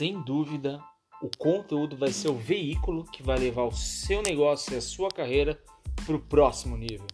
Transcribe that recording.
sem dúvida, o conteúdo vai ser o veículo que vai levar o seu negócio e a sua carreira para o próximo nível.